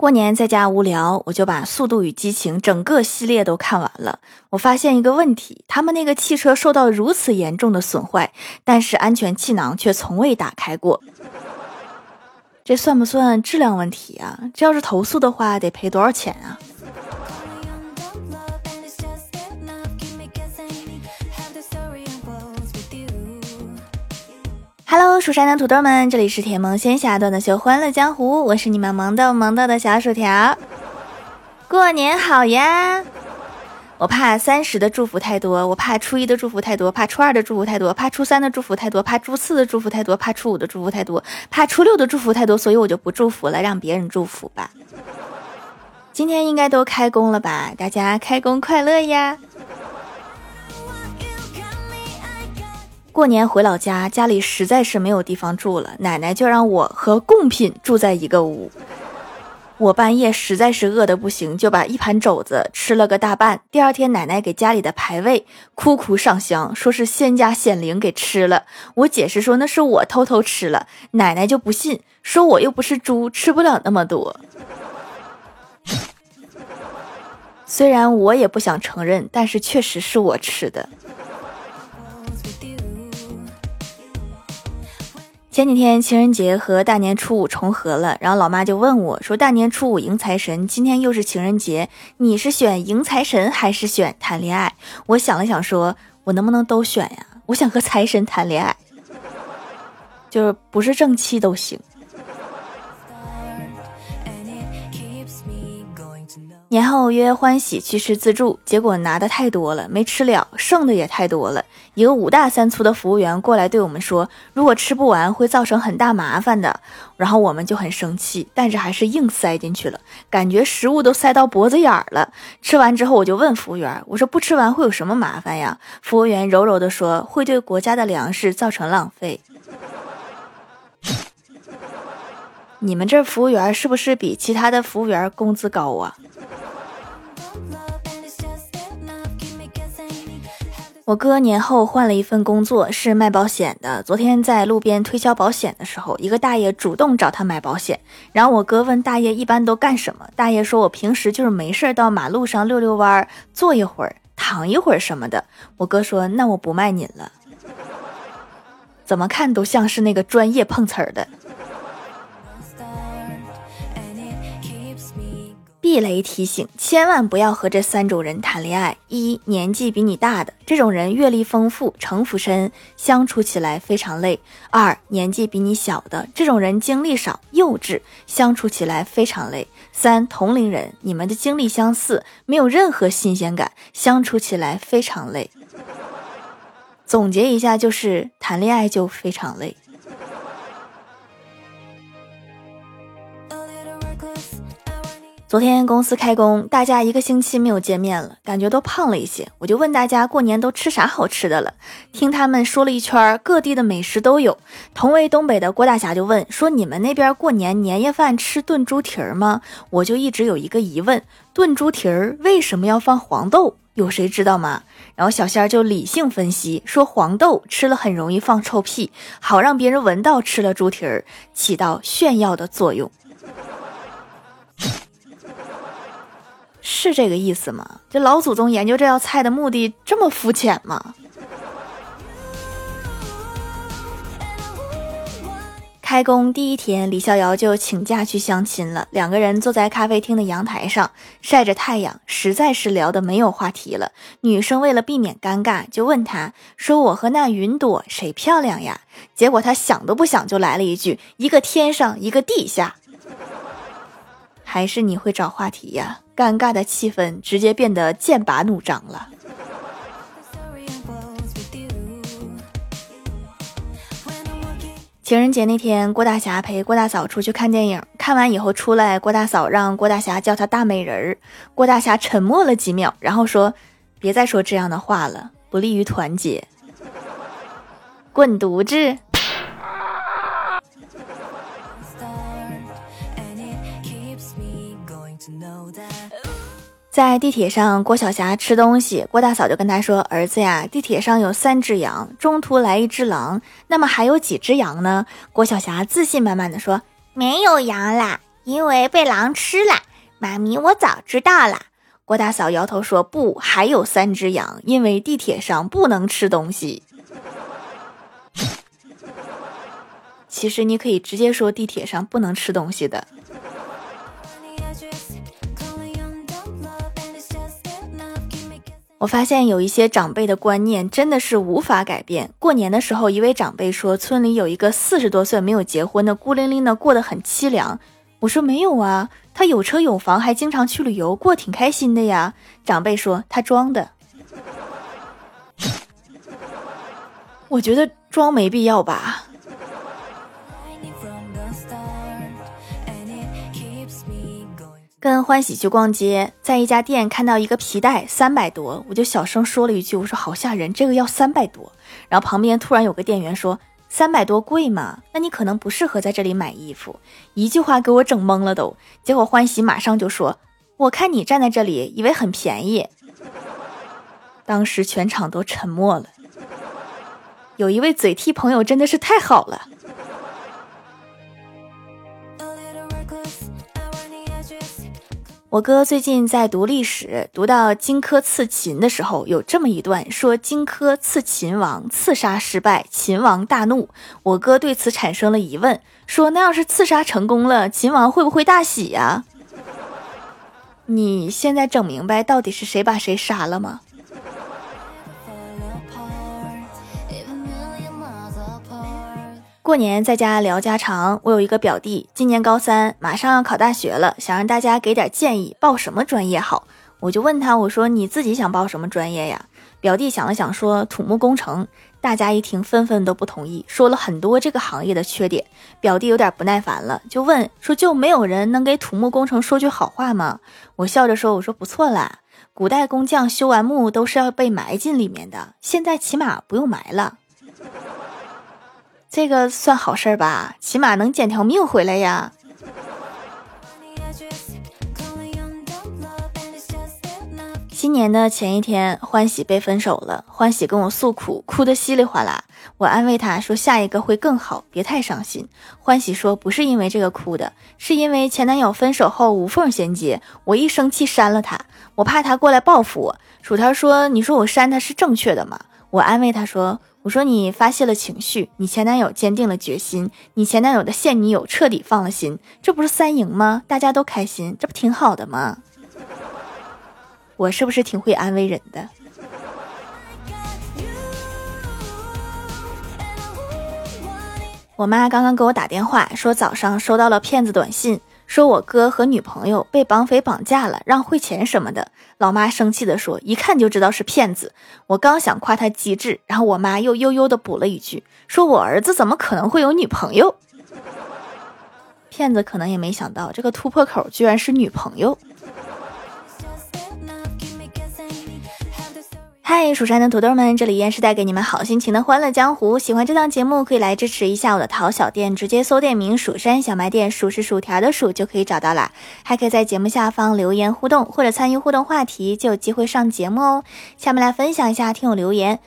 过年在家无聊，我就把《速度与激情》整个系列都看完了。我发现一个问题：他们那个汽车受到如此严重的损坏，但是安全气囊却从未打开过。这算不算质量问题啊？这要是投诉的话，得赔多少钱啊？Hello，蜀山的土豆们，这里是甜萌仙侠段的秀欢乐江湖，我是你们萌豆萌豆的小薯条。过年好呀！我怕三十的祝福太多，我怕初一的祝福太多，怕初二的祝福太多，怕初三的祝福太多，怕初四的祝福太多，怕初五的祝福太多，怕初六的祝福太多，所以我就不祝福了，让别人祝福吧。今天应该都开工了吧？大家开工快乐呀！过年回老家，家里实在是没有地方住了，奶奶就让我和贡品住在一个屋。我半夜实在是饿得不行，就把一盘肘子吃了个大半。第二天，奶奶给家里的牌位哭哭上香，说是仙家显灵给吃了。我解释说那是我偷偷吃了，奶奶就不信，说我又不是猪，吃不了那么多。虽然我也不想承认，但是确实是我吃的。前几天情人节和大年初五重合了，然后老妈就问我说：“大年初五迎财神，今天又是情人节，你是选迎财神还是选谈恋爱？”我想了想，说：“我能不能都选呀？我想和财神谈恋爱，就是不是正妻都行。”年后约欢喜去吃自助，结果拿的太多了，没吃了，剩的也太多了。一个五大三粗的服务员过来对我们说：“如果吃不完，会造成很大麻烦的。”然后我们就很生气，但是还是硬塞进去了，感觉食物都塞到脖子眼儿了。吃完之后，我就问服务员：“我说不吃完会有什么麻烦呀？”服务员柔柔地说：“会对国家的粮食造成浪费。”你们这服务员是不是比其他的服务员工资高啊？我哥年后换了一份工作，是卖保险的。昨天在路边推销保险的时候，一个大爷主动找他买保险。然后我哥问大爷一般都干什么，大爷说：“我平时就是没事到马路上溜溜弯，坐一会儿，躺一会儿什么的。”我哥说：“那我不卖您了，怎么看都像是那个专业碰瓷儿的。”避雷提醒：千万不要和这三种人谈恋爱。一、年纪比你大的这种人，阅历丰富，城府深，相处起来非常累；二、年纪比你小的这种人，经历少，幼稚，相处起来非常累；三、同龄人，你们的经历相似，没有任何新鲜感，相处起来非常累。总结一下，就是谈恋爱就非常累。昨天公司开工，大家一个星期没有见面了，感觉都胖了一些。我就问大家过年都吃啥好吃的了，听他们说了一圈，各地的美食都有。同为东北的郭大侠就问说：“你们那边过年年夜饭吃炖猪蹄儿吗？”我就一直有一个疑问：炖猪蹄儿为什么要放黄豆？有谁知道吗？然后小仙儿就理性分析说：黄豆吃了很容易放臭屁，好让别人闻到吃了猪蹄儿，起到炫耀的作用。是这个意思吗？这老祖宗研究这道菜的目的这么肤浅吗？开工第一天，李逍遥就请假去相亲了。两个人坐在咖啡厅的阳台上晒着太阳，实在是聊得没有话题了。女生为了避免尴尬，就问他说：“我和那云朵谁漂亮呀？”结果他想都不想就来了一句：“一个天上，一个地下。”还是你会找话题呀？尴尬的气氛直接变得剑拔弩张了。情人节那天，郭大侠陪郭大嫂出去看电影，看完以后出来，郭大嫂让郭大侠叫她大美人儿。郭大侠沉默了几秒，然后说：“别再说这样的话了，不利于团结。”滚犊子！在地铁上，郭晓霞吃东西，郭大嫂就跟他说：“儿子呀，地铁上有三只羊，中途来一只狼，那么还有几只羊呢？”郭晓霞自信满满的说：“没有羊啦，因为被狼吃了。妈咪，我早知道了。郭大嫂摇头说：“不，还有三只羊，因为地铁上不能吃东西。”其实你可以直接说地铁上不能吃东西的。我发现有一些长辈的观念真的是无法改变。过年的时候，一位长辈说村里有一个四十多岁没有结婚的，孤零零的过得很凄凉。我说没有啊，他有车有房，还经常去旅游，过挺开心的呀。长辈说他装的。我觉得装没必要吧。跟欢喜去逛街，在一家店看到一个皮带三百多，我就小声说了一句：“我说好吓人，这个要三百多。”然后旁边突然有个店员说：“三百多贵吗？那你可能不适合在这里买衣服。”一句话给我整懵了都。结果欢喜马上就说：“我看你站在这里，以为很便宜。”当时全场都沉默了。有一位嘴替朋友真的是太好了。我哥最近在读历史，读到荆轲刺秦的时候，有这么一段说：荆轲刺秦王，刺杀失败，秦王大怒。我哥对此产生了疑问，说：那要是刺杀成功了，秦王会不会大喜呀？你现在整明白到底是谁把谁杀了吗？过年在家聊家常，我有一个表弟，今年高三，马上要考大学了，想让大家给点建议，报什么专业好？我就问他，我说你自己想报什么专业呀？表弟想了想说土木工程。大家一听，纷纷都不同意，说了很多这个行业的缺点。表弟有点不耐烦了，就问说就没有人能给土木工程说句好话吗？我笑着说，我说不错啦，古代工匠修完木都是要被埋进里面的，现在起码不用埋了。这个算好事儿吧，起码能捡条命回来呀。新年的前一天，欢喜被分手了，欢喜跟我诉苦，哭得稀里哗啦。我安慰他说：“下一个会更好，别太伤心。”欢喜说：“不是因为这个哭的，是因为前男友分手后无缝衔接，我一生气删了他，我怕他过来报复我。”薯条说：“你说我删他是正确的吗？”我安慰他说。我说你发泄了情绪，你前男友坚定了决心，你前男友的现女友彻底放了心，这不是三赢吗？大家都开心，这不挺好的吗？我是不是挺会安慰人的？我妈刚刚给我打电话说，早上收到了骗子短信。说我哥和女朋友被绑匪绑架了，让汇钱什么的。老妈生气的说：“一看就知道是骗子。”我刚想夸他机智，然后我妈又悠悠的补了一句：“说我儿子怎么可能会有女朋友？” 骗子可能也没想到这个突破口居然是女朋友。嗨，蜀山的土豆们，这里依然是带给你们好心情的欢乐江湖。喜欢这档节目，可以来支持一下我的淘小店，直接搜店名“蜀山小卖店”，数是薯条的数就可以找到啦。还可以在节目下方留言互动，或者参与互动话题，就有机会上节目哦。下面来分享一下听友留言。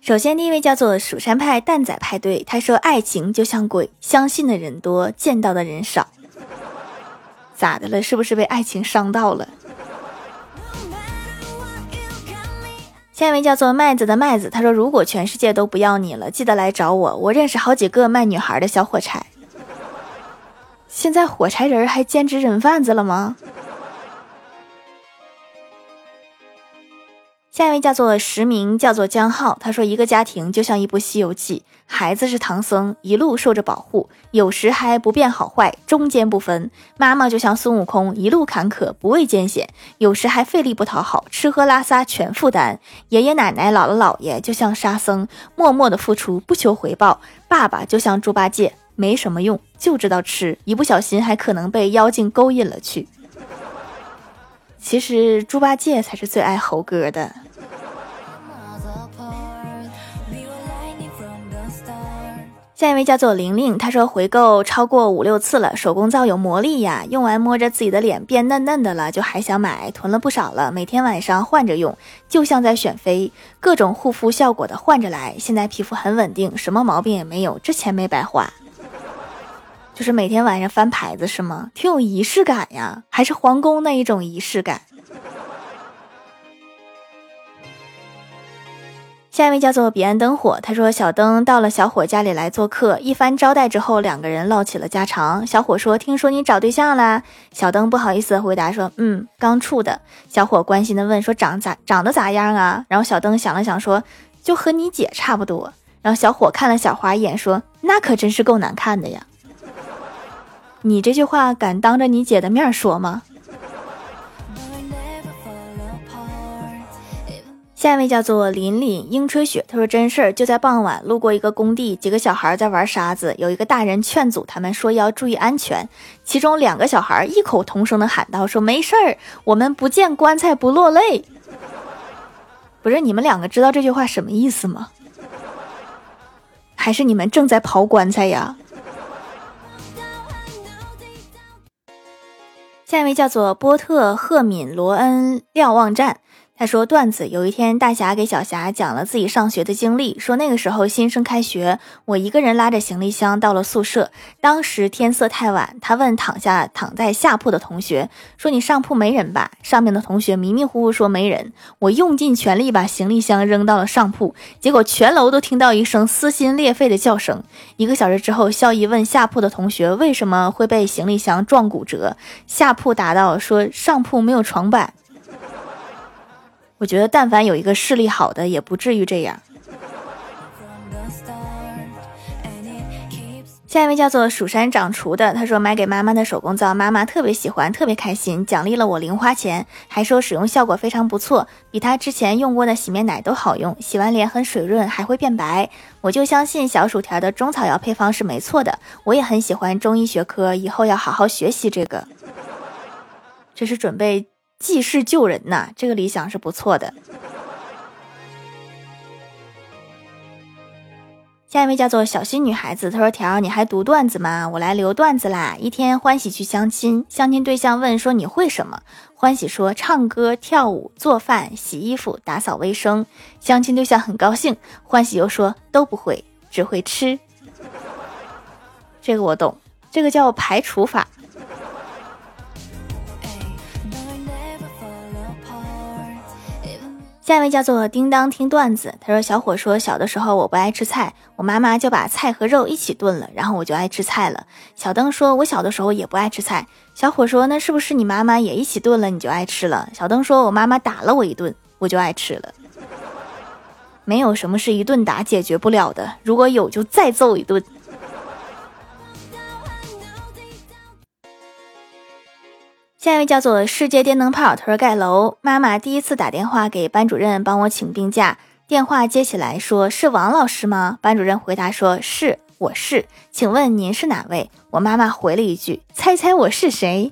首先，第一位叫做蜀山派蛋仔派对，他说：“爱情就像鬼，相信的人多，见到的人少。”咋的了？是不是被爱情伤到了？下一位叫做麦子的麦子，他说：“如果全世界都不要你了，记得来找我，我认识好几个卖女孩的小火柴。现在火柴人还兼职人贩子了吗？”下一位叫做实名，叫做江浩。他说：“一个家庭就像一部《西游记》，孩子是唐僧，一路受着保护，有时还不辨好坏，中间不分；妈妈就像孙悟空，一路坎坷，不畏艰险，有时还费力不讨好，吃喝拉撒全负担；爷爷奶奶、姥姥姥爷就像沙僧，默默的付出，不求回报；爸爸就像猪八戒，没什么用，就知道吃，一不小心还可能被妖精勾引了去。”其实猪八戒才是最爱猴哥的。下一位叫做玲玲，她说回购超过五六次了，手工皂有魔力呀，用完摸着自己的脸变嫩嫩的了，就还想买，囤了不少了，每天晚上换着用，就像在选妃，各种护肤效果的换着来，现在皮肤很稳定，什么毛病也没有，这钱没白花。就是每天晚上翻牌子是吗？挺有仪式感呀，还是皇宫那一种仪式感。下一位叫做彼岸灯火，他说小灯到了小伙家里来做客，一番招待之后，两个人唠起了家常。小伙说：“听说你找对象啦？”小灯不好意思回答说：“嗯，刚处的。”小伙关心的问说：“长咋长得咋样啊？”然后小灯想了想说：“就和你姐差不多。”然后小伙看了小花一眼说：“那可真是够难看的呀！你这句话敢当着你姐的面说吗？”下一位叫做林林樱吹雪，他说真事儿，就在傍晚路过一个工地，几个小孩在玩沙子，有一个大人劝阻他们说要注意安全，其中两个小孩异口同声的喊道说没事儿，我们不见棺材不落泪。不是你们两个知道这句话什么意思吗？还是你们正在刨棺材呀？下一位叫做波特赫敏罗恩瞭望站。他说段子，有一天大侠给小霞讲了自己上学的经历，说那个时候新生开学，我一个人拉着行李箱到了宿舍，当时天色太晚，他问躺下躺在下铺的同学说：“你上铺没人吧？”上面的同学迷迷糊糊说没人。我用尽全力把行李箱扔到了上铺，结果全楼都听到一声撕心裂肺的叫声。一个小时之后，校医问下铺的同学为什么会被行李箱撞骨折，下铺答道说上铺没有床板。我觉得，但凡有一个视力好的，也不至于这样。下一位叫做蜀山掌厨的，他说买给妈妈的手工皂，妈妈特别喜欢，特别开心，奖励了我零花钱，还说使用效果非常不错，比他之前用过的洗面奶都好用，洗完脸很水润，还会变白。我就相信小薯条的中草药配方是没错的，我也很喜欢中医学科，以后要好好学习这个。这是准备。济世救人呐，这个理想是不错的。下一位叫做小新女孩子，她说：“条，你还读段子吗？我来留段子啦。一天，欢喜去相亲，相亲对象问说：你会什么？欢喜说：唱歌、跳舞、做饭、洗衣服、打扫卫生。相亲对象很高兴，欢喜又说：都不会，只会吃。这个我懂，这个叫排除法。”下一位叫做叮当听段子，他说：“小伙说小的时候我不爱吃菜，我妈妈就把菜和肉一起炖了，然后我就爱吃菜了。”小灯说：“我小的时候也不爱吃菜。”小伙说：“那是不是你妈妈也一起炖了，你就爱吃了？”小灯说：“我妈妈打了我一顿，我就爱吃了。”没有什么是一顿打解决不了的，如果有就再揍一顿。下一位叫做世界电灯泡，他说盖楼。妈妈第一次打电话给班主任帮我请病假，电话接起来说是王老师吗？班主任回答说是，我是，请问您是哪位？我妈妈回了一句，猜猜我是谁？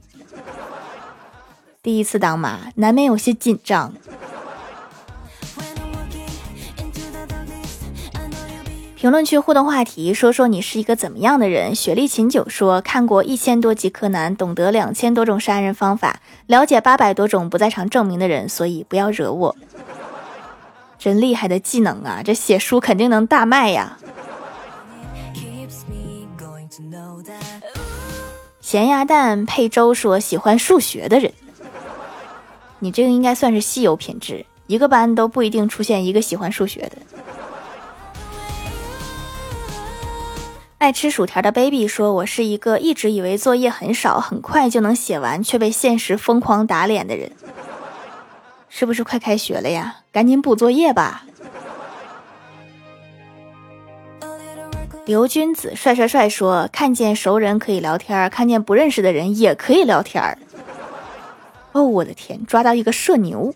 第一次当妈，难免有些紧张。评论区互动话题：说说你是一个怎么样的人？雪莉琴酒说看过一千多集柯南，懂得两千多种杀人方法，了解八百多种不在场证明的人，所以不要惹我。真厉害的技能啊！这写书肯定能大卖呀。咸鸭蛋配粥说喜欢数学的人，你这个应该算是稀有品质，一个班都不一定出现一个喜欢数学的。爱吃薯条的 baby 说：“我是一个一直以为作业很少，很快就能写完，却被现实疯狂打脸的人。是不是快开学了呀？赶紧补作业吧。”刘君子帅帅帅说：“看见熟人可以聊天，看见不认识的人也可以聊天。”哦，我的天，抓到一个社牛！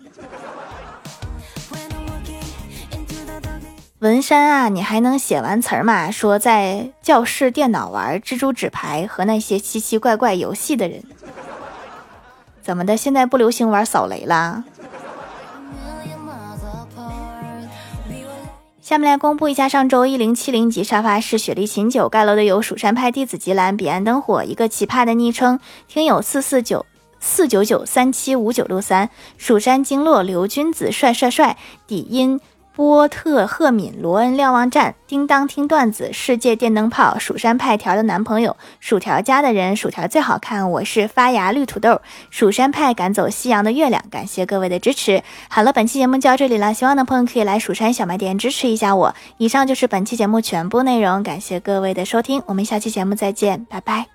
文山啊，你还能写完词儿吗？说在教室电脑玩蜘蛛纸牌和那些奇奇怪怪游戏的人，怎么的？现在不流行玩扫雷啦？下面来公布一下上周一零七零级沙发是雪莉琴酒盖楼的有蜀山派弟子吉兰、彼岸灯火一个奇葩的昵称听友四四九四九九三七五九六三蜀山经络刘君子帅帅帅底音。波特赫敏、罗恩瞭望站、叮当听段子、世界电灯泡、蜀山派条的男朋友、薯条家的人、薯条最好看。我是发芽绿土豆，蜀山派赶走夕阳的月亮。感谢各位的支持。好了，本期节目就到这里了，喜欢的朋友可以来蜀山小卖店支持一下我。以上就是本期节目全部内容，感谢各位的收听，我们下期节目再见，拜拜。